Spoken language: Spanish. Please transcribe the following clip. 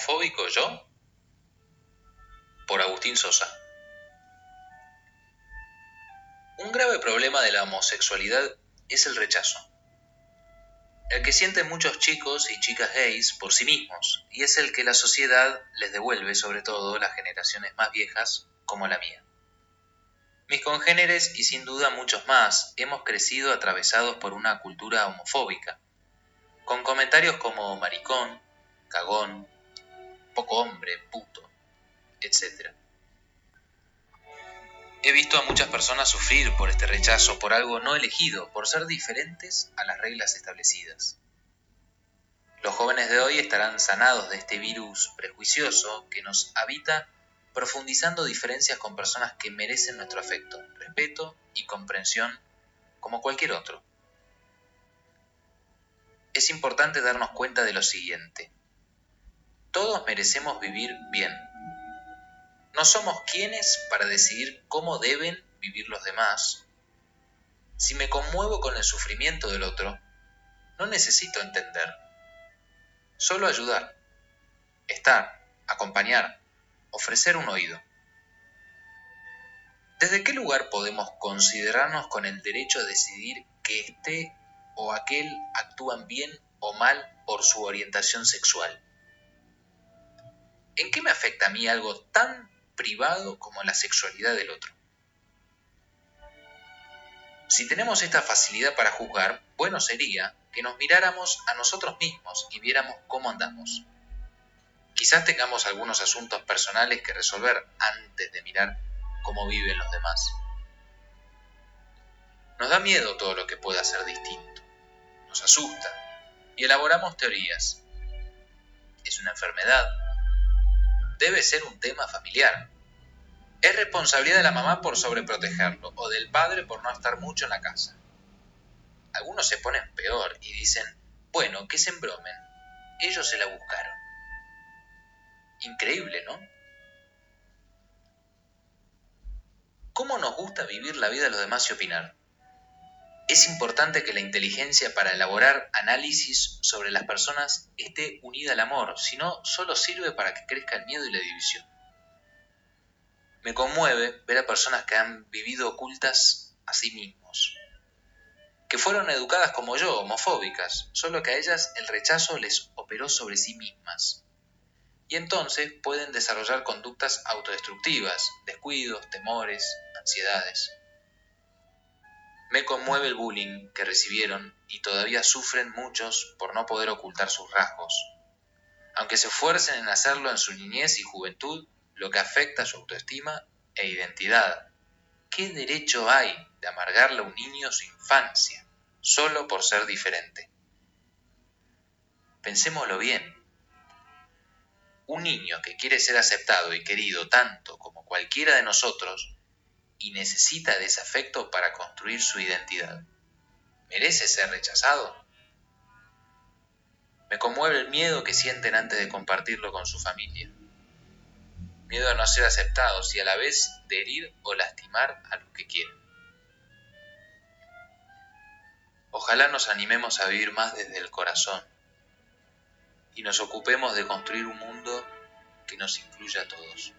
homofóbico yo? Por Agustín Sosa. Un grave problema de la homosexualidad es el rechazo. El que sienten muchos chicos y chicas gays por sí mismos, y es el que la sociedad les devuelve, sobre todo las generaciones más viejas, como la mía. Mis congéneres y sin duda muchos más hemos crecido atravesados por una cultura homofóbica, con comentarios como maricón, cagón, poco hombre, puto, etc. He visto a muchas personas sufrir por este rechazo, por algo no elegido, por ser diferentes a las reglas establecidas. Los jóvenes de hoy estarán sanados de este virus prejuicioso que nos habita profundizando diferencias con personas que merecen nuestro afecto, respeto y comprensión como cualquier otro. Es importante darnos cuenta de lo siguiente. Todos merecemos vivir bien. No somos quienes para decidir cómo deben vivir los demás. Si me conmuevo con el sufrimiento del otro, no necesito entender. Solo ayudar, estar, acompañar, ofrecer un oído. ¿Desde qué lugar podemos considerarnos con el derecho a decidir que este o aquel actúan bien o mal por su orientación sexual? ¿En qué me afecta a mí algo tan privado como la sexualidad del otro? Si tenemos esta facilidad para juzgar, bueno sería que nos miráramos a nosotros mismos y viéramos cómo andamos. Quizás tengamos algunos asuntos personales que resolver antes de mirar cómo viven los demás. Nos da miedo todo lo que pueda ser distinto. Nos asusta y elaboramos teorías. ¿Es una enfermedad? Debe ser un tema familiar. Es responsabilidad de la mamá por sobreprotegerlo o del padre por no estar mucho en la casa. Algunos se ponen peor y dicen, bueno, que se embromen. Ellos se la buscaron. Increíble, ¿no? ¿Cómo nos gusta vivir la vida de los demás y opinar? Es importante que la inteligencia para elaborar análisis sobre las personas esté unida al amor, si no, solo sirve para que crezca el miedo y la división. Me conmueve ver a personas que han vivido ocultas a sí mismos, que fueron educadas como yo, homofóbicas, solo que a ellas el rechazo les operó sobre sí mismas y entonces pueden desarrollar conductas autodestructivas, descuidos, temores, ansiedades. Me conmueve el bullying que recibieron y todavía sufren muchos por no poder ocultar sus rasgos. Aunque se esfuercen en hacerlo en su niñez y juventud, lo que afecta a su autoestima e identidad. ¿Qué derecho hay de amargarle a un niño su infancia solo por ser diferente? Pensémoslo bien un niño que quiere ser aceptado y querido tanto como cualquiera de nosotros y necesita de ese afecto para construir su identidad, ¿merece ser rechazado? Me conmueve el miedo que sienten antes de compartirlo con su familia. Miedo a no ser aceptados y a la vez de herir o lastimar a los que quieren. Ojalá nos animemos a vivir más desde el corazón y nos ocupemos de construir un mundo que nos incluya a todos.